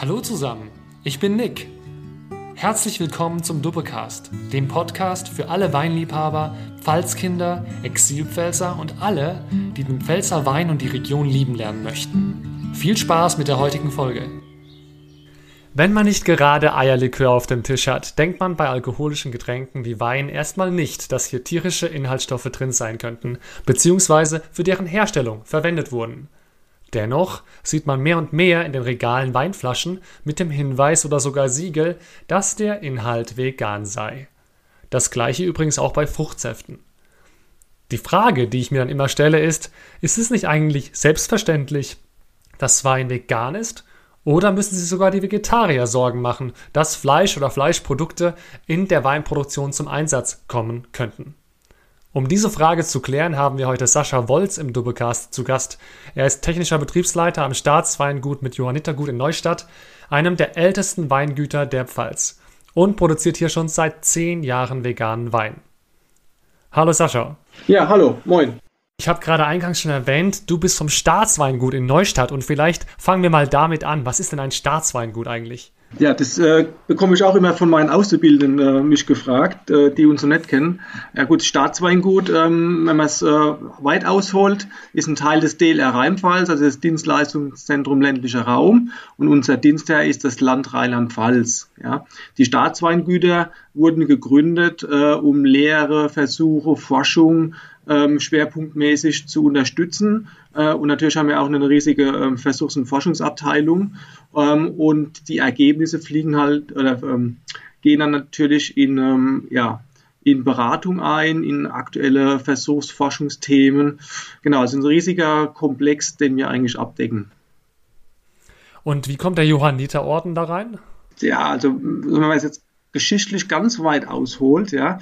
Hallo zusammen, ich bin Nick. Herzlich willkommen zum Duppecast, dem Podcast für alle Weinliebhaber, Pfalzkinder, Exilpfälzer und alle, die den Pfälzer Wein und die Region lieben lernen möchten. Viel Spaß mit der heutigen Folge. Wenn man nicht gerade Eierlikör auf dem Tisch hat, denkt man bei alkoholischen Getränken wie Wein erstmal nicht, dass hier tierische Inhaltsstoffe drin sein könnten, beziehungsweise für deren Herstellung verwendet wurden. Dennoch sieht man mehr und mehr in den Regalen Weinflaschen mit dem Hinweis oder sogar Siegel, dass der Inhalt vegan sei. Das gleiche übrigens auch bei Fruchtsäften. Die Frage, die ich mir dann immer stelle, ist, ist es nicht eigentlich selbstverständlich, dass Wein vegan ist? Oder müssen sich sogar die Vegetarier Sorgen machen, dass Fleisch oder Fleischprodukte in der Weinproduktion zum Einsatz kommen könnten? Um diese Frage zu klären, haben wir heute Sascha Wolz im Doublecast zu Gast. Er ist technischer Betriebsleiter am Staatsweingut mit Johannitergut in Neustadt, einem der ältesten Weingüter der Pfalz, und produziert hier schon seit zehn Jahren veganen Wein. Hallo Sascha. Ja, hallo, moin. Ich habe gerade eingangs schon erwähnt, du bist vom Staatsweingut in Neustadt und vielleicht fangen wir mal damit an. Was ist denn ein Staatsweingut eigentlich? Ja, das äh, bekomme ich auch immer von meinen Auszubildenden äh, mich gefragt, äh, die uns so nicht kennen. Ja gut, Staatsweingut, ähm, wenn man es äh, weit ausholt, ist ein Teil des DLR Rheinpfalz, also das Dienstleistungszentrum ländlicher Raum. Und unser Dienstherr ist das Land Rheinland-Pfalz. Ja. Die Staatsweingüter wurden gegründet, äh, um Lehre, Versuche, Forschung ähm, schwerpunktmäßig zu unterstützen. Äh, und natürlich haben wir auch eine riesige ähm, Versuchs- und Forschungsabteilung. Ähm, und die Ergebnisse fliegen halt oder ähm, gehen dann natürlich in, ähm, ja, in Beratung ein, in aktuelle Versuchsforschungsthemen. Genau, also ein riesiger Komplex, den wir eigentlich abdecken. Und wie kommt der Johanniterorden da rein? Ja, also wenn man jetzt geschichtlich ganz weit ausholt, ja,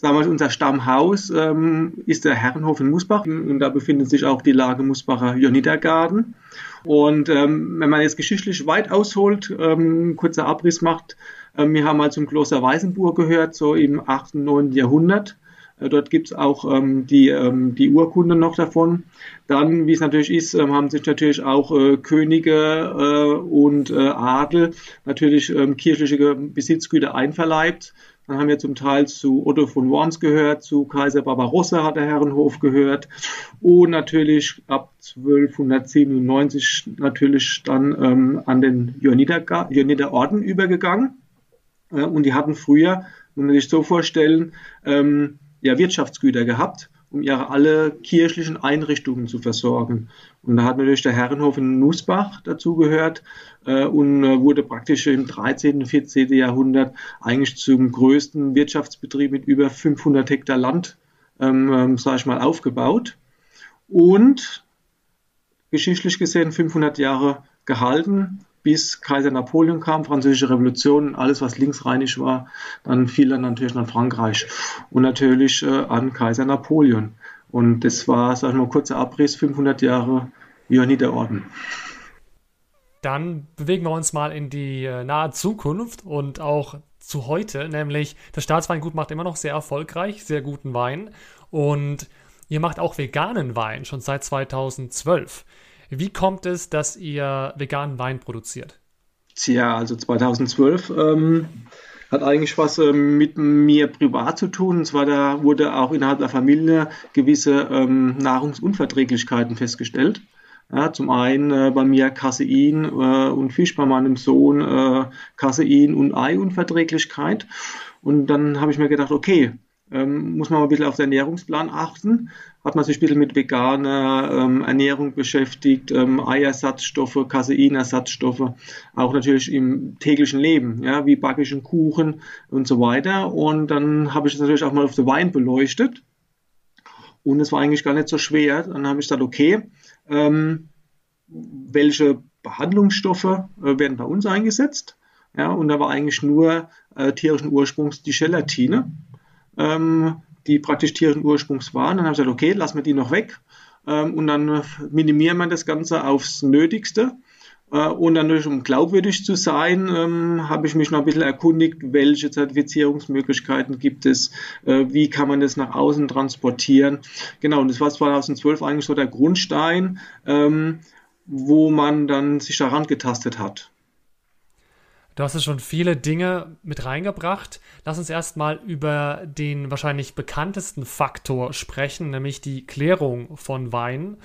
wir, unser Stammhaus ähm, ist der Herrenhof in Musbach und da befindet sich auch die Lage Musbacher Jonitergarten. Und ähm, wenn man jetzt geschichtlich weit ausholt, ähm, kurzer Abriss macht, ähm, wir haben mal zum Kloster Weißenburg gehört, so im 8., 9. Jahrhundert. Äh, dort gibt es auch ähm, die, ähm, die Urkunde noch davon. Dann, wie es natürlich ist, ähm, haben sich natürlich auch äh, Könige äh, und äh, Adel natürlich ähm, kirchliche Besitzgüter einverleibt. Dann haben wir zum Teil zu Otto von Worms gehört, zu Kaiser Barbarossa hat der Herrenhof gehört und natürlich ab 1297 natürlich dann ähm, an den Johanniterorden übergegangen. Äh, und die hatten früher, muss man sich so vorstellen, ähm, ja, Wirtschaftsgüter gehabt, um ihre alle kirchlichen Einrichtungen zu versorgen. Und da hat natürlich der Herrenhof in Nussbach dazugehört äh, und äh, wurde praktisch im 13., 14. Jahrhundert eigentlich zum größten Wirtschaftsbetrieb mit über 500 Hektar Land, ähm, ähm, sage ich mal, aufgebaut. Und geschichtlich gesehen 500 Jahre gehalten bis Kaiser Napoleon kam, Französische Revolution, alles was linksrheinisch war, dann fiel dann natürlich an Frankreich und natürlich äh, an Kaiser Napoleon. Und das war, sag ich mal, kurzer Abriss, 500 Jahre Johanniterorden. Dann bewegen wir uns mal in die äh, nahe Zukunft und auch zu heute, nämlich das Staatsweingut macht immer noch sehr erfolgreich, sehr guten Wein und ihr macht auch veganen Wein schon seit 2012. Wie kommt es, dass ihr veganen Wein produziert? Tja, also 2012 ähm, hat eigentlich was ähm, mit mir privat zu tun. Und zwar da wurde auch innerhalb der Familie gewisse ähm, Nahrungsunverträglichkeiten festgestellt. Ja, zum einen äh, bei mir Casein äh, und Fisch, bei meinem Sohn äh, und Eiunverträglichkeit. Und dann habe ich mir gedacht, okay, ähm, muss man mal ein bisschen auf den Ernährungsplan achten. Hat man sich ein bisschen mit veganer ähm, Ernährung beschäftigt, ähm, Eiersatzstoffe, Caseinersatzstoffe, auch natürlich im täglichen Leben, ja, wie backe ich einen Kuchen und so weiter. Und dann habe ich das natürlich auch mal auf den Wein beleuchtet. Und es war eigentlich gar nicht so schwer. Dann habe ich gesagt, okay, ähm, welche Behandlungsstoffe äh, werden bei uns eingesetzt? Ja, und da war eigentlich nur äh, tierischen Ursprungs die Gelatine ähm, die praktisch tierischen Ursprungs waren. Dann habe ich gesagt, okay, lassen wir die noch weg. Ähm, und dann minimieren wir das Ganze aufs Nötigste. Äh, und dann, um glaubwürdig zu sein, ähm, habe ich mich noch ein bisschen erkundigt, welche Zertifizierungsmöglichkeiten gibt es, äh, wie kann man das nach außen transportieren. Genau, und das war 2012 eigentlich so der Grundstein, ähm, wo man dann sich daran getastet hat. Du hast ja schon viele Dinge mit reingebracht. Lass uns erstmal über den wahrscheinlich bekanntesten Faktor sprechen, nämlich die Klärung von Wein.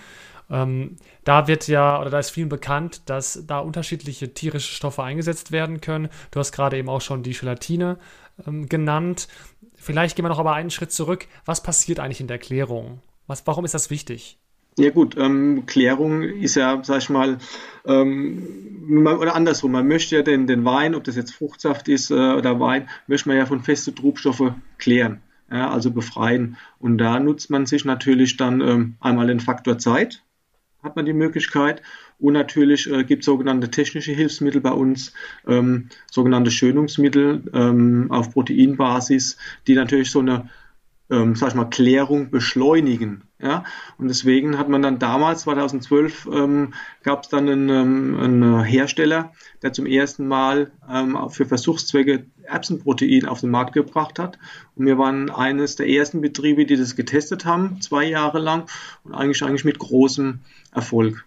Ähm, da wird ja, oder da ist vielen bekannt, dass da unterschiedliche tierische Stoffe eingesetzt werden können. Du hast gerade eben auch schon die Gelatine ähm, genannt. Vielleicht gehen wir noch aber einen Schritt zurück. Was passiert eigentlich in der Klärung? Was, warum ist das wichtig? Ja gut, ähm, Klärung ist ja, sag ich mal, ähm, oder andersrum, man möchte ja den, den Wein, ob das jetzt Fruchtsaft ist äh, oder Wein, möchte man ja von feste Trubstoffe klären, ja, also befreien. Und da nutzt man sich natürlich dann ähm, einmal den Faktor Zeit, hat man die Möglichkeit. Und natürlich äh, gibt es sogenannte technische Hilfsmittel bei uns, ähm, sogenannte Schönungsmittel ähm, auf Proteinbasis, die natürlich so eine ähm, sag ich mal, Klärung beschleunigen. Ja? Und deswegen hat man dann damals, 2012, ähm, gab es dann einen, ähm, einen, Hersteller, der zum ersten Mal ähm, für Versuchszwecke Erbsenprotein auf den Markt gebracht hat. Und wir waren eines der ersten Betriebe, die das getestet haben, zwei Jahre lang und eigentlich, eigentlich mit großem Erfolg.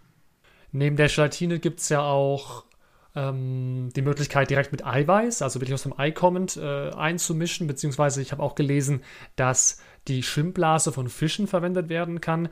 Neben der Gelatine gibt es ja auch ähm, die Möglichkeit, direkt mit Eiweiß, also wirklich aus dem Ei kommend, äh, einzumischen, beziehungsweise ich habe auch gelesen, dass die Schwimmblase von Fischen verwendet werden kann.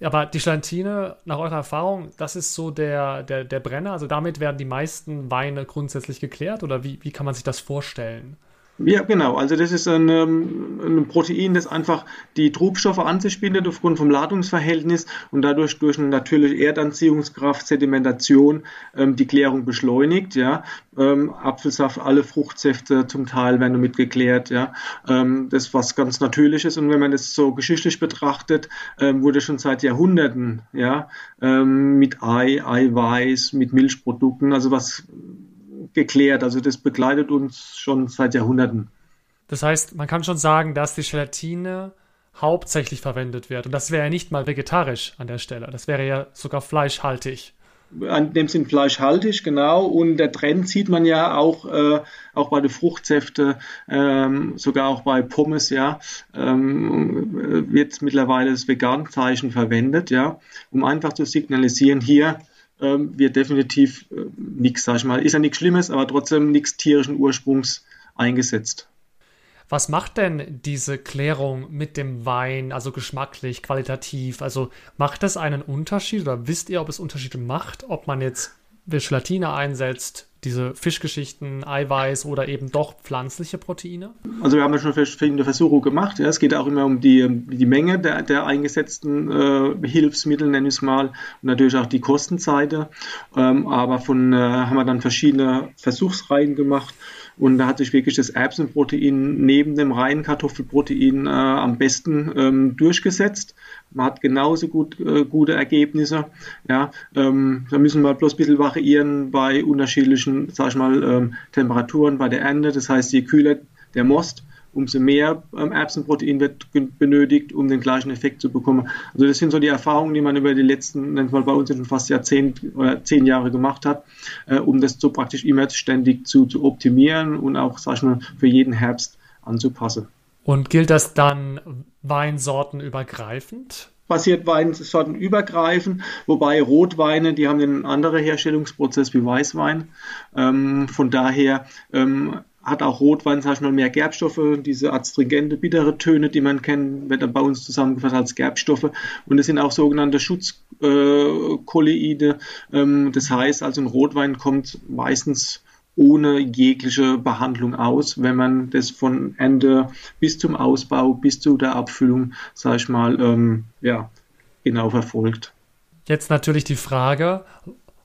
Aber die Gelatine, nach eurer Erfahrung, das ist so der, der, der Brenner. Also damit werden die meisten Weine grundsätzlich geklärt oder wie, wie kann man sich das vorstellen? Ja, genau. Also das ist ein, ähm, ein, Protein, das einfach die Trubstoffe an sich bindet aufgrund vom Ladungsverhältnis und dadurch durch eine natürliche Erdanziehungskraft, Sedimentation ähm, die Klärung beschleunigt. Ja, ähm, Apfelsaft, alle Fruchtsäfte zum Teil werden damit geklärt. Ja, ähm, das ist was ganz Natürliches und wenn man das so geschichtlich betrachtet, ähm, wurde schon seit Jahrhunderten ja ähm, mit Ei, Eiweiß, mit Milchprodukten, also was geklärt. Also das begleitet uns schon seit Jahrhunderten. Das heißt, man kann schon sagen, dass die Gelatine hauptsächlich verwendet wird. Und das wäre ja nicht mal vegetarisch an der Stelle. Das wäre ja sogar fleischhaltig. An dem sind fleischhaltig, genau. Und der Trend sieht man ja auch, äh, auch bei den Fruchtsäften, ähm, sogar auch bei Pommes, ja, ähm, wird mittlerweile das Vegan-Zeichen verwendet, ja, um einfach zu signalisieren, hier ähm, wird definitiv äh, nichts, sag ich mal. Ist ja nichts Schlimmes, aber trotzdem nichts tierischen Ursprungs eingesetzt. Was macht denn diese Klärung mit dem Wein, also geschmacklich, qualitativ? Also macht das einen Unterschied oder wisst ihr, ob es Unterschiede macht, ob man jetzt Gelatine einsetzt, diese Fischgeschichten, Eiweiß oder eben doch pflanzliche Proteine? Also wir haben ja schon verschiedene Versuche gemacht. Ja. Es geht auch immer um die, die Menge der, der eingesetzten äh, Hilfsmittel, nenne ich es mal, und natürlich auch die Kostenseite. Ähm, aber von äh, haben wir dann verschiedene Versuchsreihen gemacht und da hat sich wirklich das Erbsenprotein neben dem reinen Kartoffelprotein äh, am besten ähm, durchgesetzt. Man hat genauso gut, äh, gute Ergebnisse. Ja, ähm, da müssen wir bloß ein bisschen variieren bei unterschiedlichen, sag ich mal, ähm, Temperaturen bei der Ernte. Das heißt, je kühler der Most, umso mehr ähm, Erbsenprotein wird benötigt, um den gleichen Effekt zu bekommen. Also das sind so die Erfahrungen, die man über die letzten, nennt man bei uns schon fast Jahrzehnt oder zehn Jahre gemacht hat, äh, um das so praktisch immer ständig zu, zu optimieren und auch, sag ich mal, für jeden Herbst anzupassen. Und gilt das dann weinsortenübergreifend? passiert Weinsorten übergreifend, wobei Rotweine, die haben einen anderen Herstellungsprozess wie Weißwein. Ähm, von daher ähm, hat auch Rotwein, sag ich mal, mehr Gerbstoffe, diese astringente, bittere Töne, die man kennt, wird dann bei uns zusammengefasst als Gerbstoffe. Und es sind auch sogenannte Schutzkolleide. Äh, ähm, das heißt, also ein Rotwein kommt meistens ohne jegliche Behandlung aus, wenn man das von Ende bis zum Ausbau, bis zu der Abfüllung, sag ich mal, ähm, ja, genau verfolgt. Jetzt natürlich die Frage,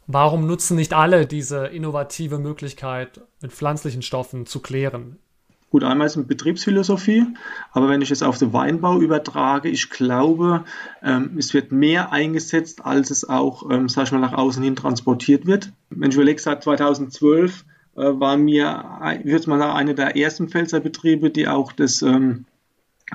Warum nutzen nicht alle diese innovative Möglichkeit, mit pflanzlichen Stoffen zu klären? Gut, einmal ist es eine Betriebsphilosophie, aber wenn ich es auf den Weinbau übertrage, ich glaube, ähm, es wird mehr eingesetzt, als es auch, ähm, sag ich mal, nach außen hin transportiert wird. Wenn ich überlege, seit 2012 äh, war mir, ich würde mal sagen, einer der ersten Pfälzer Betriebe, die auch das ähm,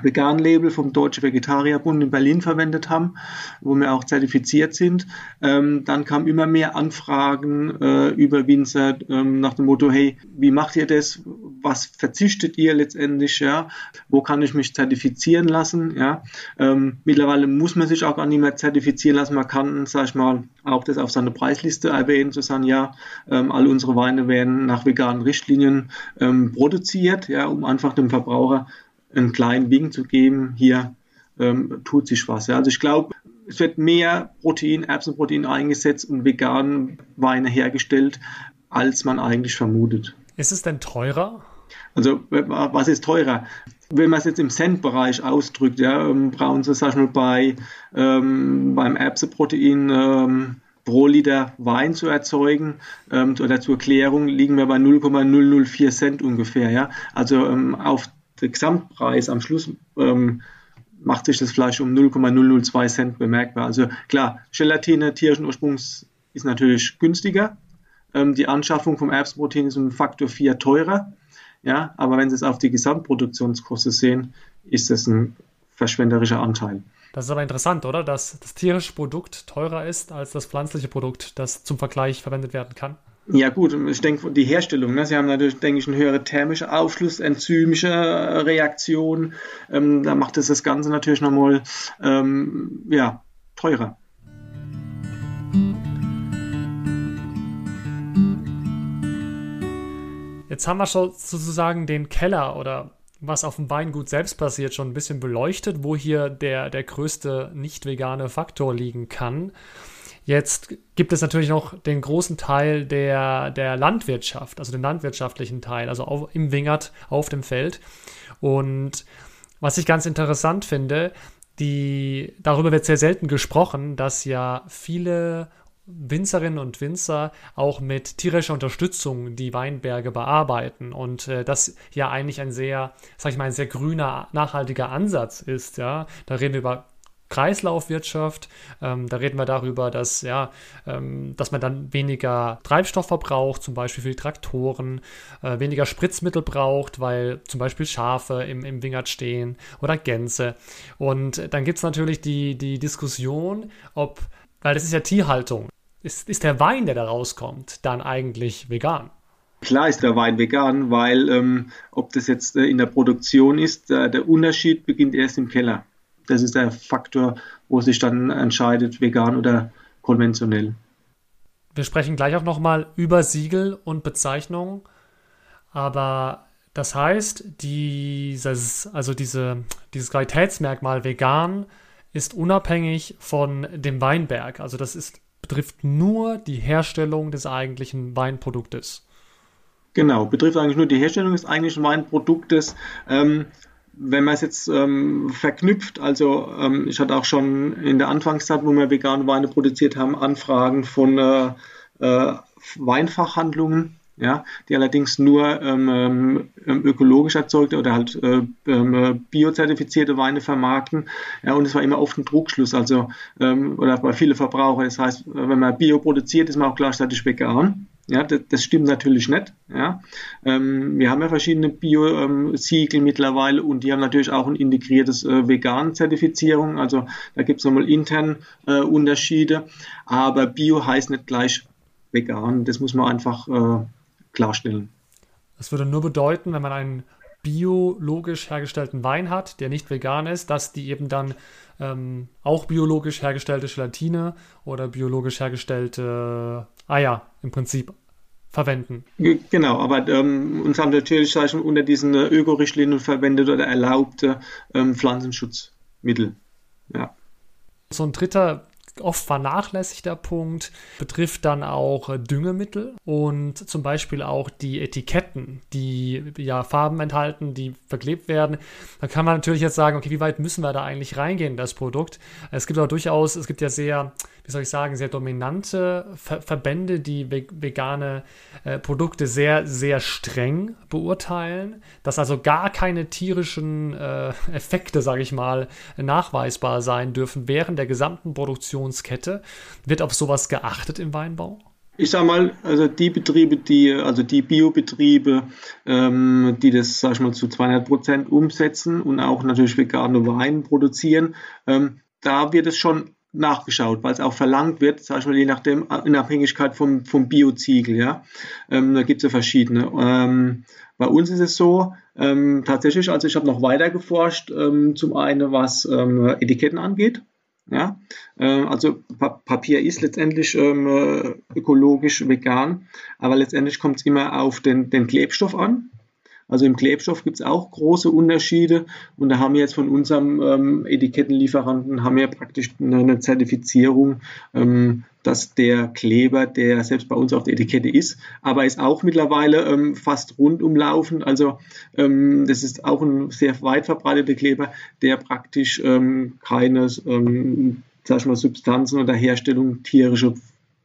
Vegan-Label vom Deutschen Vegetarierbund in Berlin verwendet haben, wo wir auch zertifiziert sind. Ähm, dann kamen immer mehr Anfragen äh, über Winzer ähm, nach dem Motto, hey, wie macht ihr das? Was verzichtet ihr letztendlich? Ja? Wo kann ich mich zertifizieren lassen? Ja? Ähm, mittlerweile muss man sich auch gar nicht mehr zertifizieren lassen. Man kann, sag ich mal, auch das auf seine Preisliste erwähnen, zu sagen, ja, ähm, all unsere Weine werden nach veganen Richtlinien ähm, produziert, ja, um einfach dem Verbraucher einen kleinen Wink zu geben, hier ähm, tut sich was. Ja. Also ich glaube, es wird mehr Protein, Erbsenprotein eingesetzt und vegan Weine hergestellt, als man eigentlich vermutet. Ist es denn teurer? Also was ist teurer? Wenn man es jetzt im Cent-Bereich ausdrückt, ja, ähm, brauchen Sie, sag ich mal, bei, ähm, beim Erbsenprotein ähm, pro Liter Wein zu erzeugen ähm, oder zur Erklärung liegen wir bei 0,004 Cent ungefähr. Ja? Also ähm, auf der Gesamtpreis am Schluss ähm, macht sich das Fleisch um 0,002 Cent bemerkbar. Also klar, Gelatine tierischen Ursprungs ist natürlich günstiger. Ähm, die Anschaffung vom Erbsenprotein ist um Faktor 4 teurer. Ja, aber wenn Sie es auf die Gesamtproduktionskosten sehen, ist das ein verschwenderischer Anteil. Das ist aber interessant, oder? Dass das tierische Produkt teurer ist als das pflanzliche Produkt, das zum Vergleich verwendet werden kann. Ja gut, ich denke, die Herstellung, ne? Sie haben natürlich, denke ich, eine höhere thermische Aufschluss, enzymische Reaktion. Ähm, da macht es das Ganze natürlich nochmal ähm, ja, teurer. Jetzt haben wir schon sozusagen den Keller oder was auf dem Weingut selbst passiert, schon ein bisschen beleuchtet, wo hier der, der größte nicht vegane Faktor liegen kann. Jetzt gibt es natürlich noch den großen Teil der, der Landwirtschaft, also den landwirtschaftlichen Teil, also auf, im Wingert auf dem Feld. Und was ich ganz interessant finde, die, darüber wird sehr selten gesprochen, dass ja viele Winzerinnen und Winzer auch mit tierischer Unterstützung die Weinberge bearbeiten und äh, das ja eigentlich ein sehr, sag ich mal, ein sehr grüner, nachhaltiger Ansatz ist. Ja, da reden wir über Kreislaufwirtschaft. Ähm, da reden wir darüber, dass, ja, ähm, dass man dann weniger Treibstoff verbraucht, zum Beispiel für die Traktoren, äh, weniger Spritzmittel braucht, weil zum Beispiel Schafe im, im Wingert stehen oder Gänse. Und dann gibt es natürlich die, die Diskussion, ob, weil das ist ja Tierhaltung, ist, ist der Wein, der da rauskommt, dann eigentlich vegan? Klar ist der Wein vegan, weil ähm, ob das jetzt äh, in der Produktion ist, äh, der Unterschied beginnt erst im Keller. Das ist der Faktor, wo sich dann entscheidet, vegan oder konventionell. Wir sprechen gleich auch nochmal über Siegel und Bezeichnungen. Aber das heißt, dieses, also diese, dieses Qualitätsmerkmal vegan ist unabhängig von dem Weinberg. Also das ist, betrifft nur die Herstellung des eigentlichen Weinproduktes. Genau, betrifft eigentlich nur die Herstellung des eigentlichen Weinproduktes. Ähm, wenn man es jetzt ähm, verknüpft, also ähm, ich hatte auch schon in der Anfangszeit, wo wir vegane Weine produziert haben, Anfragen von äh, äh, Weinfachhandlungen, ja, die allerdings nur ähm, ähm ökologisch erzeugte oder halt äh, ähm, biozertifizierte Weine vermarkten. Ja, und es war immer oft ein Trugschluss, also ähm, oder bei vielen Verbrauchern. Das heißt, wenn man Bio produziert, ist man auch gleichzeitig vegan. Ja, das, das stimmt natürlich nicht. Ja. Ähm, wir haben ja verschiedene Bio-Siegel mittlerweile und die haben natürlich auch ein integriertes äh, Vegan-Zertifizierung. Also da gibt es nochmal intern äh, Unterschiede. Aber Bio heißt nicht gleich vegan. Das muss man einfach äh, klarstellen. Das würde nur bedeuten, wenn man einen biologisch hergestellten Wein hat, der nicht vegan ist, dass die eben dann ähm, auch biologisch hergestellte Gelatine oder biologisch hergestellte Eier im Prinzip verwenden. Genau, aber ähm, uns haben natürlich schon unter diesen äh, Öko-Richtlinien verwendet oder erlaubte ähm, Pflanzenschutzmittel. Ja. So ein dritter oft vernachlässigter Punkt betrifft dann auch äh, Düngemittel und zum Beispiel auch die Etiketten, die ja Farben enthalten, die verklebt werden. Da kann man natürlich jetzt sagen, okay, wie weit müssen wir da eigentlich reingehen in das Produkt? Es gibt aber durchaus, es gibt ja sehr wie soll ich sagen, sehr dominante Ver Verbände, die vegane äh, Produkte sehr, sehr streng beurteilen, dass also gar keine tierischen äh, Effekte, sage ich mal, nachweisbar sein dürfen während der gesamten Produktionskette. Wird auf sowas geachtet im Weinbau? Ich sag mal, also die Betriebe, die, also die Biobetriebe, ähm, die das, sag ich mal, zu 200 Prozent umsetzen und auch natürlich vegane Wein produzieren, ähm, da wird es schon nachgeschaut, weil es auch verlangt wird, ich mal, je nachdem, in Abhängigkeit vom, vom Bioziegel, ja. Ähm, da gibt es ja verschiedene. Ähm, bei uns ist es so, ähm, tatsächlich, also ich habe noch weiter geforscht, ähm, zum einen was ähm, Etiketten angeht. Ja, äh, also pa Papier ist letztendlich ähm, äh, ökologisch vegan, aber letztendlich kommt es immer auf den, den Klebstoff an. Also im Klebstoff gibt es auch große Unterschiede und da haben wir jetzt von unserem ähm, Etikettenlieferanten haben wir praktisch eine, Zertifizierung, ähm, dass der Kleber, der selbst bei uns auf der Etikette ist, aber ist auch mittlerweile ähm, fast rundumlaufend. Also ähm, das ist auch ein sehr weit verbreiteter Kleber, der praktisch ähm, keine ähm, sag ich mal, Substanzen oder Herstellung tierischer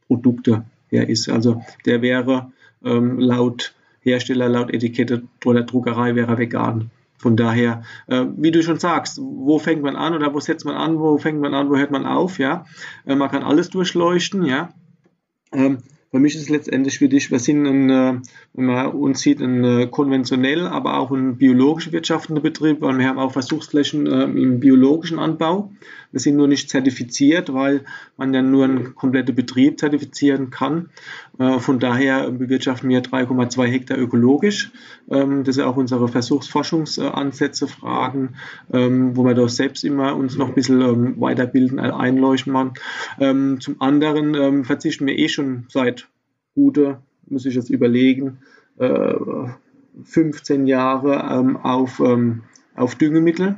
Produkte her ist. Also der wäre ähm, laut Hersteller laut Etikette oder Druckerei wäre vegan. Von daher, äh, wie du schon sagst, wo fängt man an oder wo setzt man an, wo fängt man an, wo hört man auf, ja. Äh, man kann alles durchleuchten, ja. Ähm, für mich ist es letztendlich für dich, wir sind, ein, äh, wenn man uns sieht, ein äh, konventionell, aber auch ein biologisch wirtschaftender Betrieb, weil wir haben auch Versuchsflächen äh, im biologischen Anbau. Wir sind nur nicht zertifiziert, weil man ja nur einen kompletten Betrieb zertifizieren kann. Von daher bewirtschaften wir 3,2 Hektar ökologisch. Ähm, das sind auch unsere Versuchsforschungsansätze, Fragen, ähm, wo wir doch selbst immer uns noch ein bisschen weiterbilden, einleuchten. Zum anderen verzichten wir eh schon seit gute, muss ich jetzt überlegen, 15 äh, Jahre ähm, auf, ähm, auf Düngemittel.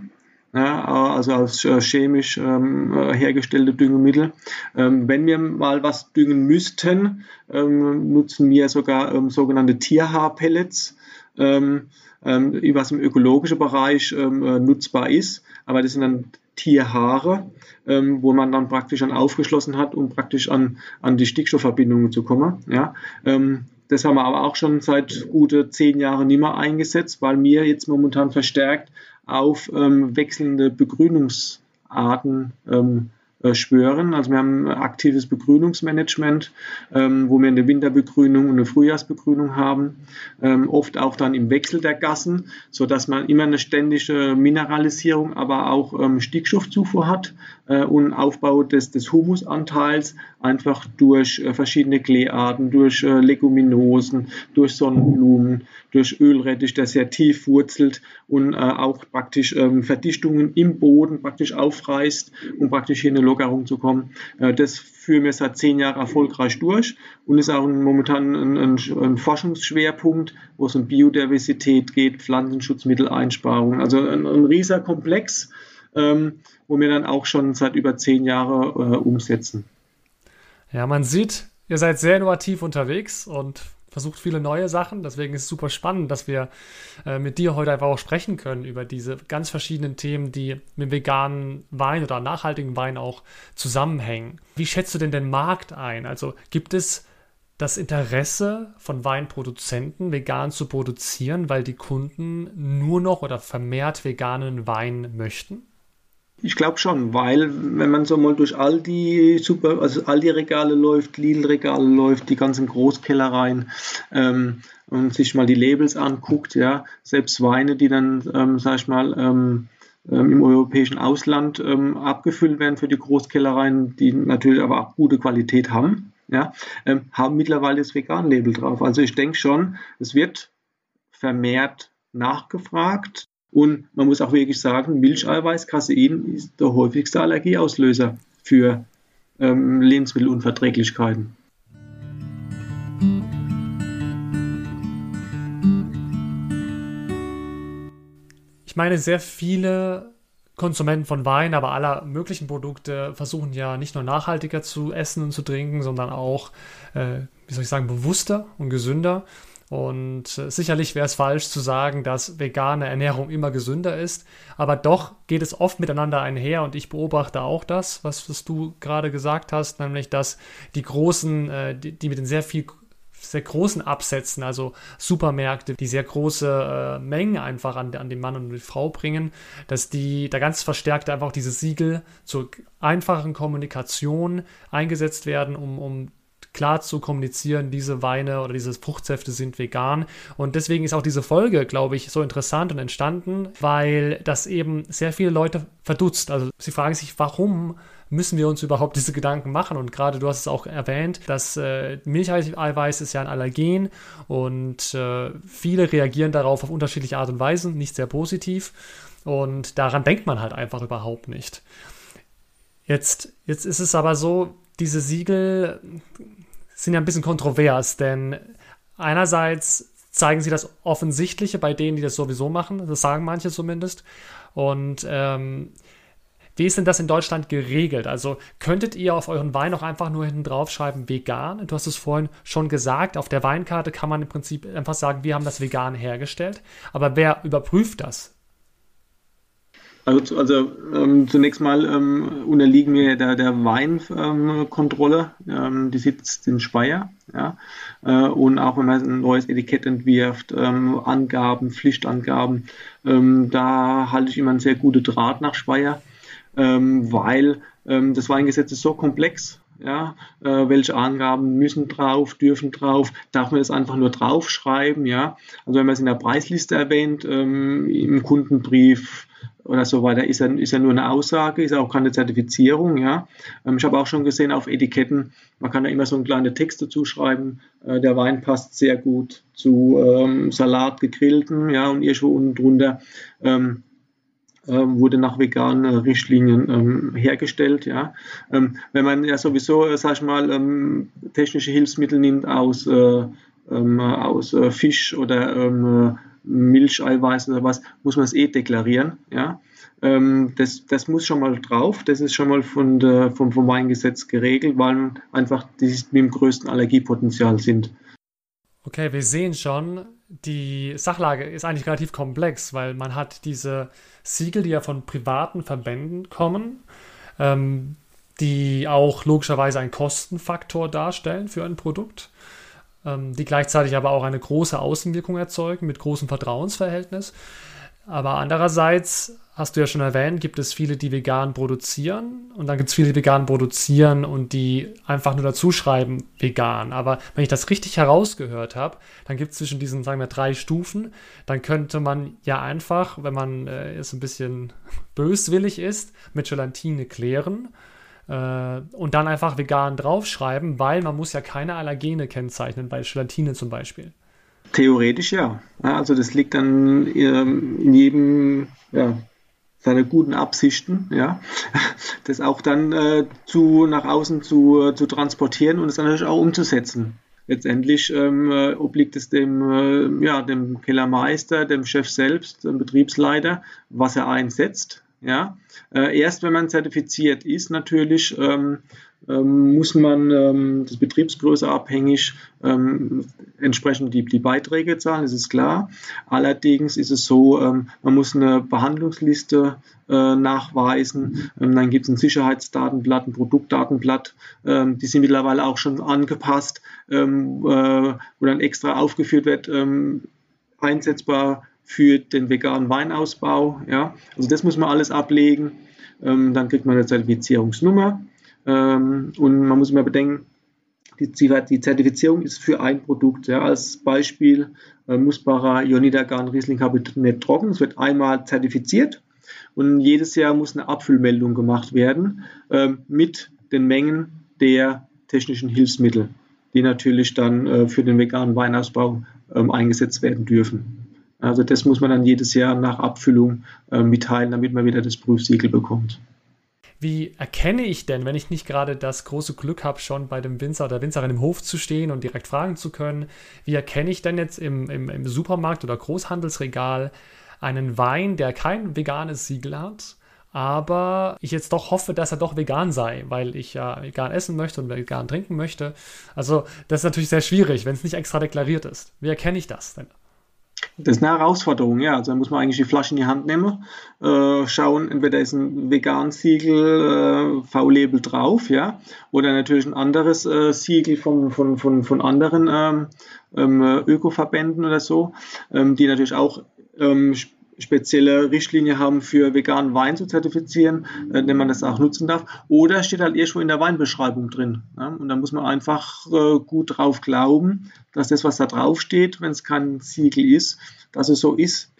Ja, also aus äh, chemisch ähm, äh, hergestellte Düngemittel. Ähm, wenn wir mal was düngen müssten, ähm, nutzen wir sogar ähm, sogenannte Tierhaarpellets, ähm, was im ökologischen Bereich nutzbar ist. Aber das sind dann Tierhaare, ähm, wo man dann praktisch dann aufgeschlossen hat, um praktisch an, an die Stickstoffverbindungen zu kommen. Ja. Ähm, das haben wir aber auch schon seit gute zehn Jahren nicht mehr eingesetzt, weil wir jetzt momentan verstärkt auf ähm, wechselnde Begrünungsarten ähm, äh, schwören. Also wir haben aktives Begrünungsmanagement, ähm, wo wir eine Winterbegrünung und eine Frühjahrsbegrünung haben, ähm, oft auch dann im Wechsel der Gassen, so dass man immer eine ständige Mineralisierung, aber auch ähm, Stickstoffzufuhr hat äh, und Aufbau des, des Humusanteils einfach durch äh, verschiedene Kleearten, durch äh, Leguminosen, durch Sonnenblumen, durch Ölrettich, der sehr tief wurzelt und äh, auch praktisch ähm, Verdichtungen im Boden praktisch aufreißt, um praktisch hier eine Lockerung zu kommen. Äh, das führen wir seit zehn Jahren erfolgreich durch und ist auch momentan ein, ein, ein Forschungsschwerpunkt, wo es um Biodiversität geht, Pflanzenschutzmitteleinsparung. Also ein, ein riesiger Komplex, ähm, wo wir dann auch schon seit über zehn Jahren äh, umsetzen. Ja, man sieht, ihr seid sehr innovativ unterwegs und versucht viele neue Sachen. Deswegen ist es super spannend, dass wir äh, mit dir heute einfach auch sprechen können über diese ganz verschiedenen Themen, die mit veganen Wein oder nachhaltigen Wein auch zusammenhängen. Wie schätzt du denn den Markt ein? Also gibt es das Interesse von Weinproduzenten, vegan zu produzieren, weil die Kunden nur noch oder vermehrt veganen Wein möchten? Ich glaube schon, weil wenn man so mal durch all die super, also all die Regale läuft, Lidl-Regale läuft, die ganzen Großkellereien ähm, und sich mal die Labels anguckt, ja, selbst Weine, die dann, ähm, sag ich mal, ähm, ähm im europäischen Ausland ähm, abgefüllt werden für die Großkellereien, die natürlich aber auch gute Qualität haben, ja, ähm, haben mittlerweile das Vegan-Label drauf. Also ich denke schon, es wird vermehrt nachgefragt. Und man muss auch wirklich sagen, Milcheiweiß, Casein ist der häufigste Allergieauslöser für ähm, Lebensmittelunverträglichkeiten. Ich meine, sehr viele Konsumenten von Wein, aber aller möglichen Produkte versuchen ja nicht nur nachhaltiger zu essen und zu trinken, sondern auch, äh, wie soll ich sagen, bewusster und gesünder. Und äh, sicherlich wäre es falsch zu sagen, dass vegane Ernährung immer gesünder ist, aber doch geht es oft miteinander einher und ich beobachte auch das, was, was du gerade gesagt hast, nämlich dass die großen, äh, die, die mit den sehr viel sehr großen Absätzen, also Supermärkte, die sehr große äh, Mengen einfach an, an den Mann und die Frau bringen, dass die da ganz verstärkt einfach diese Siegel zur einfachen Kommunikation eingesetzt werden, um, um klar zu kommunizieren, diese Weine oder diese Fruchtsäfte sind vegan. Und deswegen ist auch diese Folge, glaube ich, so interessant und entstanden, weil das eben sehr viele Leute verdutzt. Also sie fragen sich, warum müssen wir uns überhaupt diese Gedanken machen? Und gerade du hast es auch erwähnt, dass äh, Milcheiweiß ist ja ein Allergen und äh, viele reagieren darauf auf unterschiedliche Art und Weise, nicht sehr positiv. Und daran denkt man halt einfach überhaupt nicht. Jetzt, jetzt ist es aber so, diese Siegel sind ja ein bisschen kontrovers, denn einerseits zeigen sie das Offensichtliche bei denen, die das sowieso machen, das sagen manche zumindest. Und ähm, wie ist denn das in Deutschland geregelt? Also könntet ihr auf euren Wein auch einfach nur hinten drauf schreiben vegan? Du hast es vorhin schon gesagt, auf der Weinkarte kann man im Prinzip einfach sagen, wir haben das vegan hergestellt. Aber wer überprüft das? Also, also ähm, zunächst mal ähm, unterliegen wir der, der Weinkontrolle, ähm, die sitzt in Speyer. Ja? Äh, und auch wenn man ein neues Etikett entwirft, ähm, Angaben, Pflichtangaben, ähm, da halte ich immer einen sehr guten Draht nach Speyer, ähm, weil das Weingesetz ist so komplex. Ja, äh, welche Angaben müssen drauf, dürfen drauf, darf man das einfach nur draufschreiben, ja. Also wenn man es in der Preisliste erwähnt, im Kundenbrief, oder so weiter, ist ja, ist ja nur eine Aussage, ist ja auch keine Zertifizierung. Ja. Ähm, ich habe auch schon gesehen auf Etiketten, man kann da immer so einen kleinen Text dazu schreiben, äh, der Wein passt sehr gut zu ähm, Salat gegrillten, ja, und irgendwo unten drunter ähm, ähm, wurde nach veganen Richtlinien ähm, hergestellt. Ja. Ähm, wenn man ja sowieso, äh, sag ich mal, ähm, technische Hilfsmittel nimmt aus, äh, ähm, aus äh, Fisch oder ähm, Milcheiweiß oder was, muss man es eh deklarieren. Ja? Ähm, das, das muss schon mal drauf. Das ist schon mal von der, vom, vom Weingesetz geregelt, weil einfach die mit dem größten Allergiepotenzial sind. Okay, wir sehen schon, die Sachlage ist eigentlich relativ komplex, weil man hat diese Siegel, die ja von privaten Verbänden kommen, ähm, die auch logischerweise einen Kostenfaktor darstellen für ein Produkt die gleichzeitig aber auch eine große Außenwirkung erzeugen mit großem Vertrauensverhältnis. Aber andererseits, hast du ja schon erwähnt, gibt es viele, die vegan produzieren und dann gibt es viele, die vegan produzieren und die einfach nur dazu schreiben vegan. Aber wenn ich das richtig herausgehört habe, dann gibt es zwischen diesen, sagen wir, drei Stufen. Dann könnte man ja einfach, wenn man äh, jetzt ein bisschen böswillig ist, mit Gelatine klären und dann einfach vegan draufschreiben, weil man muss ja keine Allergene kennzeichnen, bei Gelatine zum Beispiel. Theoretisch ja. Also das liegt dann ähm, in jedem ja, seiner guten Absichten, ja, das auch dann äh, zu nach außen zu, zu transportieren und es natürlich auch umzusetzen. Letztendlich ähm, äh, obliegt es dem, äh, ja, dem Kellermeister, dem Chef selbst, dem Betriebsleiter, was er einsetzt. Ja, äh, erst wenn man zertifiziert ist, natürlich ähm, ähm, muss man ähm, das Betriebsgröße abhängig ähm, entsprechend die, die Beiträge zahlen, das ist klar. Allerdings ist es so, ähm, man muss eine Behandlungsliste äh, nachweisen, ähm, dann gibt es ein Sicherheitsdatenblatt, ein Produktdatenblatt, die sind mittlerweile auch schon angepasst, äh, wo dann extra aufgeführt wird, einsetzbar für den veganen Weinausbau. Ja? Also das muss man alles ablegen. Ähm, dann kriegt man eine Zertifizierungsnummer. Ähm, und man muss immer bedenken, die, die, Zertifizierung ist für ein Produkt. Ja? Als Beispiel äh, Musbacher Ionidagan Riesling Kabinett trocken. Es wird einmal zertifiziert und jedes Jahr muss eine Abfüllmeldung gemacht werden ähm, mit den Mengen der technischen Hilfsmittel, die natürlich dann äh, für den veganen Weinausbau ähm, eingesetzt werden dürfen. Also das muss man dann jedes Jahr nach Abfüllung äh, mitteilen, damit man wieder das Prüfsiegel bekommt. Wie erkenne ich denn, wenn ich nicht gerade das große Glück habe, schon bei dem Winzer oder Winzerin im Hof zu stehen und direkt fragen zu können, wie erkenne ich denn jetzt im, im, im Supermarkt oder Großhandelsregal einen Wein, der kein veganes Siegel hat, aber ich jetzt doch hoffe, dass er doch vegan sei, weil ich ja vegan essen möchte und vegan trinken möchte. Also das ist natürlich sehr schwierig, wenn es nicht extra deklariert ist. Wie erkenne ich das denn? Das ist eine Herausforderung, ja. Also da muss man eigentlich die Flasche in die Hand nehmen, äh, schauen, entweder ist ein Vegan-Siegel, äh, V-Label drauf, ja, oder natürlich ein anderes äh, Siegel von, von, von, von anderen ähm, ähm, Ökoverbänden oder so, ähm, die natürlich auch ähm, spezielle Richtlinie haben für veganen Wein zu zertifizieren, äh, den man das auch nutzen darf. Oder steht halt irgendwo in der Weinbeschreibung drin. Ja? Und da muss man einfach äh, gut drauf glauben, dass das, was da drauf steht, wenn es kein Siegel ist, dass es so ist.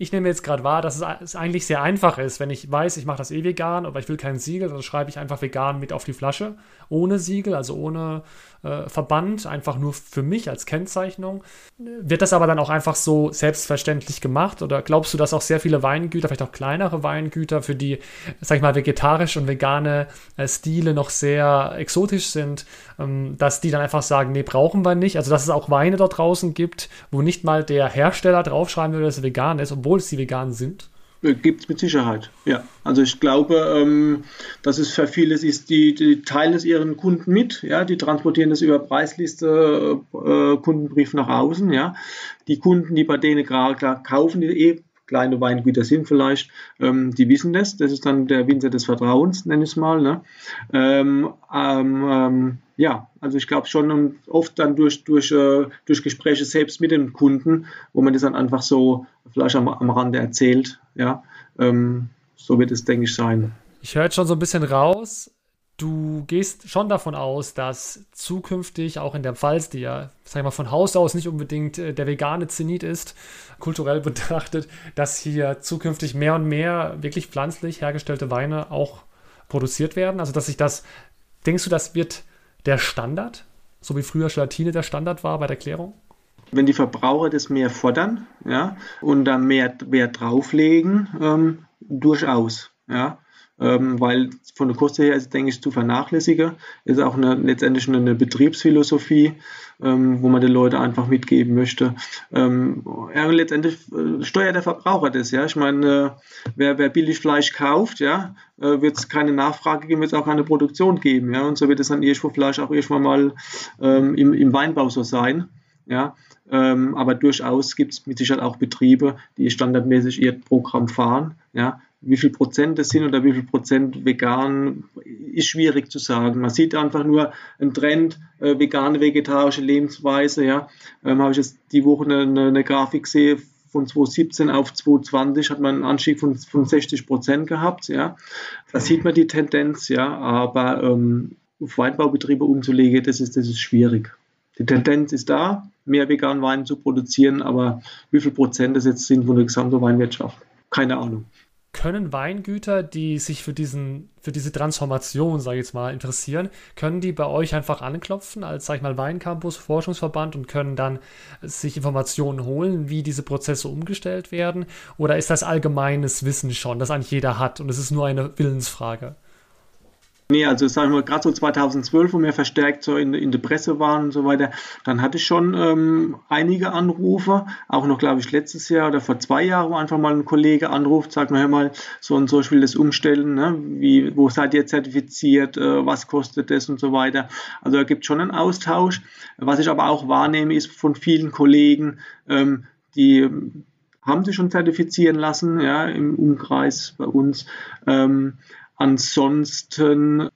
Ich nehme jetzt gerade wahr, dass es eigentlich sehr einfach ist. Wenn ich weiß, ich mache das eh vegan, aber ich will kein Siegel, dann schreibe ich einfach vegan mit auf die Flasche. Ohne Siegel, also ohne äh, Verband, einfach nur für mich als Kennzeichnung. Wird das aber dann auch einfach so selbstverständlich gemacht? Oder glaubst du, dass auch sehr viele Weingüter, vielleicht auch kleinere Weingüter, für die, sag ich mal, vegetarische und vegane äh, Stile noch sehr exotisch sind, ähm, dass die dann einfach sagen, nee, brauchen wir nicht? Also, dass es auch Weine dort draußen gibt, wo nicht mal der Hersteller draufschreiben würde, dass es vegan ist, obwohl es die vegan sind? Äh, Gibt es mit Sicherheit, ja. Also ich glaube, ähm, dass es für vieles ist, die, die teilen es ihren Kunden mit, ja, die transportieren das über Preisliste, äh, Kundenbrief nach außen, ja. Die Kunden, die bei denen gerade kaufen, die eh kleine Weingüter sind vielleicht, ähm, die wissen das. Das ist dann der Winzer des Vertrauens, nenne ich es mal. Ne? Ähm, ähm, ähm ja, also ich glaube schon und oft dann durch, durch, äh, durch Gespräche selbst mit dem Kunden, wo man das dann einfach so vielleicht am, am Rande erzählt. Ja, ähm, so wird es, denke ich, sein. Ich höre jetzt schon so ein bisschen raus, du gehst schon davon aus, dass zukünftig auch in der Pfalz, die ja, sag ich mal, von Haus aus nicht unbedingt äh, der vegane Zenit ist, kulturell betrachtet, dass hier zukünftig mehr und mehr wirklich pflanzlich hergestellte Weine auch produziert werden. Also, dass sich das, denkst du, das wird der Standard, so wie früher Gelatine der Standard war bei der Klärung? Wenn die Verbraucher das mehr fordern, ja, und dann mehr Wert drauflegen, ähm, durchaus, ja ähm, weil von der Kosten her ist, denke ich, zu vernachlässigen. Ist auch eine, letztendlich eine, Betriebsphilosophie, ähm, wo man den Leuten einfach mitgeben möchte. Ähm, ja, letztendlich äh, steuert der Verbraucher das, ja. Ich meine, äh, wer, wer billig Fleisch kauft, ja, äh, wird es keine Nachfrage geben, wird es auch keine Produktion geben, ja. Und so wird es dann irgendwo Fleisch auch irgendwann mal ähm, im, im Weinbau so sein. Ja, ähm, aber durchaus gibt es mit Sicherheit auch Betriebe, die standardmäßig ihr Programm fahren. Ja, wie viel Prozent das sind oder wie viel Prozent vegan, ist schwierig zu sagen. Man sieht einfach nur einen Trend, äh, vegane, vegetarische Lebensweise. Ja, ähm, habe ich jetzt die Woche eine, eine Grafik gesehen von 2017 auf 2020 hat man einen Anstieg von, von 60 Prozent gehabt. Ja, da sieht man die Tendenz. Ja, aber ähm, auf Weinbaubetriebe umzulegen, das ist, das ist schwierig. Die Tendenz ist da, mehr veganen Wein zu produzieren, aber wie viel Prozent das jetzt sind von der gesamten Weinwirtschaft, keine Ahnung können Weingüter, die sich für, diesen, für diese Transformation, sage ich jetzt mal, interessieren, können die bei euch einfach anklopfen als, sag ich mal, Weincampus, Forschungsverband und können dann sich Informationen holen, wie diese Prozesse umgestellt werden? Oder ist das allgemeines Wissen schon, das eigentlich jeder hat und es ist nur eine Willensfrage? Nee, also sagen wir gerade so 2012, wo wir verstärkt so in, in der Presse waren und so weiter, dann hatte ich schon ähm, einige Anrufe, auch noch glaube ich letztes Jahr oder vor zwei Jahren, wo einfach mal ein Kollege anruft, sagt mir, hör mal, so und so, ich will das umstellen, ne? Wie, wo seid ihr zertifiziert, äh, was kostet das und so weiter. Also da gibt schon einen Austausch. Was ich aber auch wahrnehme, ist von vielen Kollegen, ähm, die haben sich schon zertifizieren lassen, ja, im Umkreis bei uns. Ähm, Ansonsten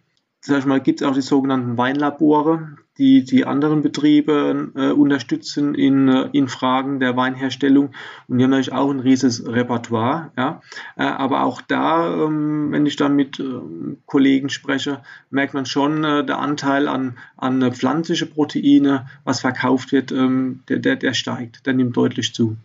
sag ich mal, gibt es auch die sogenannten Weinlabore, die die anderen Betriebe äh, unterstützen in, äh, in Fragen der Weinherstellung. Und die haben natürlich auch ein riesiges Repertoire. Ja? Äh, aber auch da, ähm, wenn ich dann mit äh, Kollegen spreche, merkt man schon, äh, der Anteil an, an pflanzliche Proteine, was verkauft wird, ähm, der, der, der steigt, der nimmt deutlich zu.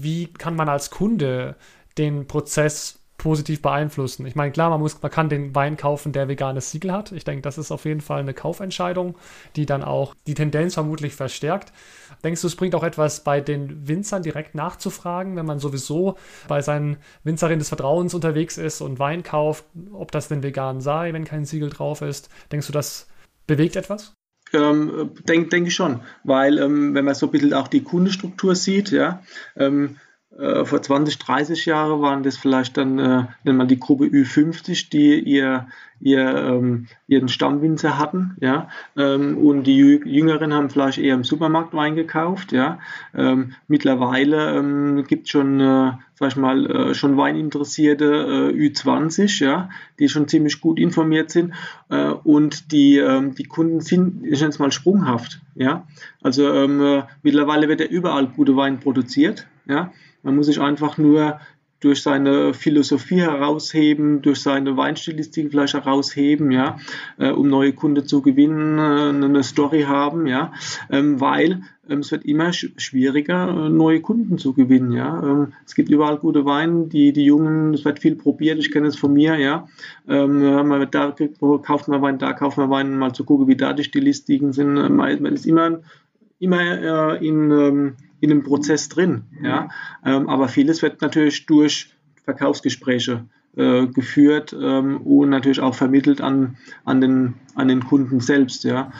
Wie kann man als Kunde den Prozess positiv beeinflussen. Ich meine, klar, man, muss, man kann den Wein kaufen, der veganes Siegel hat. Ich denke, das ist auf jeden Fall eine Kaufentscheidung, die dann auch die Tendenz vermutlich verstärkt. Denkst du, es bringt auch etwas bei den Winzern direkt nachzufragen, wenn man sowieso bei seinen Winzerinnen des Vertrauens unterwegs ist und Wein kauft, ob das denn vegan sei, wenn kein Siegel drauf ist? Denkst du, das bewegt etwas? Ähm, denke denk ich schon, weil ähm, wenn man so ein bisschen auch die Kundenstruktur sieht, ja, ähm, äh, vor 20, 30 Jahren waren das vielleicht dann, äh, nennt man die Gruppe Ü50, die ihr, ihr, ähm, ihren Stammwinzer hatten, ja, ähm, und die Jüngeren haben vielleicht eher im Supermarkt Wein gekauft, ja. Ähm, mittlerweile ähm, gibt es schon, äh, sag ich mal, äh, schon Weininteressierte äh, Ü20, ja, die schon ziemlich gut informiert sind äh, und die, ähm, die Kunden sind, ich nenne es mal sprunghaft, ja. Also ähm, äh, mittlerweile wird ja überall gute Wein produziert, ja. Man muss sich einfach nur durch seine Philosophie herausheben, durch seine Weinstilistik vielleicht herausheben, ja, äh, um neue Kunden zu gewinnen, äh, eine Story haben, ja, ähm, weil ähm, es wird immer sch schwieriger, äh, neue Kunden zu gewinnen, ja. Ähm, es gibt überall gute Weine, die, die Jungen, es wird viel probiert, ich kenne es von mir, ja. Ähm, man da kauft man Wein, da kauft man Wein, mal zu gucken, wie da die Stilistiken sind. Man ist immer, immer äh, in, ähm, in einem Prozess drin. Ja? Ähm, aber vieles wird natürlich durch Verkaufsgespräche äh, geführt ähm, und natürlich auch vermittelt an, an, den, an den Kunden selbst. Ja?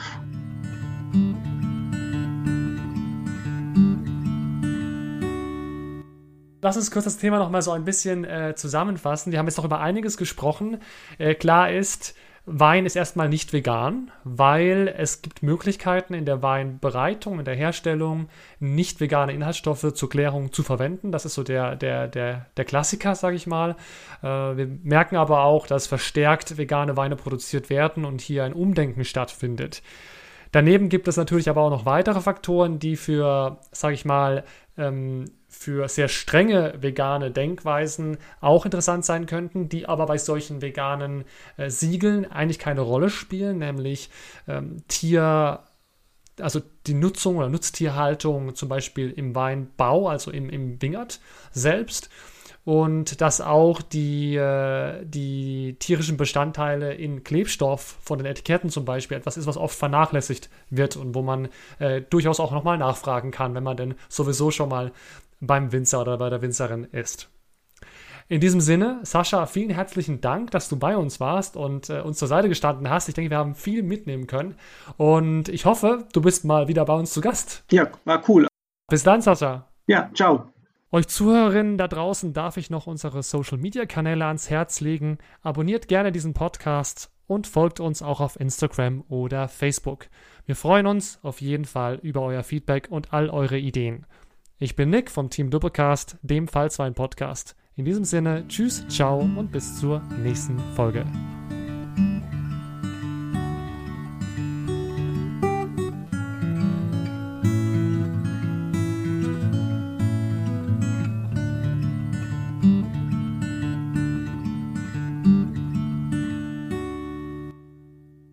Lass uns kurz das Thema noch mal so ein bisschen äh, zusammenfassen. Wir haben jetzt noch über einiges gesprochen. Äh, klar ist, Wein ist erstmal nicht vegan, weil es gibt Möglichkeiten in der Weinbereitung, in der Herstellung, nicht vegane Inhaltsstoffe zur Klärung zu verwenden. Das ist so der, der, der, der Klassiker, sage ich mal. Äh, wir merken aber auch, dass verstärkt vegane Weine produziert werden und hier ein Umdenken stattfindet. Daneben gibt es natürlich aber auch noch weitere Faktoren, die für, sage ich mal, ähm, für sehr strenge vegane Denkweisen auch interessant sein könnten, die aber bei solchen veganen äh, Siegeln eigentlich keine Rolle spielen, nämlich ähm, Tier, also die Nutzung oder Nutztierhaltung zum Beispiel im Weinbau, also im, im Wingert selbst. Und dass auch die, äh, die tierischen Bestandteile in Klebstoff von den Etiketten zum Beispiel etwas ist, was oft vernachlässigt wird und wo man äh, durchaus auch nochmal nachfragen kann, wenn man denn sowieso schon mal beim Winzer oder bei der Winzerin ist. In diesem Sinne, Sascha, vielen herzlichen Dank, dass du bei uns warst und äh, uns zur Seite gestanden hast. Ich denke, wir haben viel mitnehmen können und ich hoffe, du bist mal wieder bei uns zu Gast. Ja, war cool. Bis dann, Sascha. Ja, ciao. Euch Zuhörerinnen da draußen darf ich noch unsere Social Media Kanäle ans Herz legen. Abonniert gerne diesen Podcast und folgt uns auch auf Instagram oder Facebook. Wir freuen uns auf jeden Fall über euer Feedback und all eure Ideen. Ich bin Nick vom Team Doppelcast, dem Fallswein Podcast. In diesem Sinne, tschüss, ciao und bis zur nächsten Folge.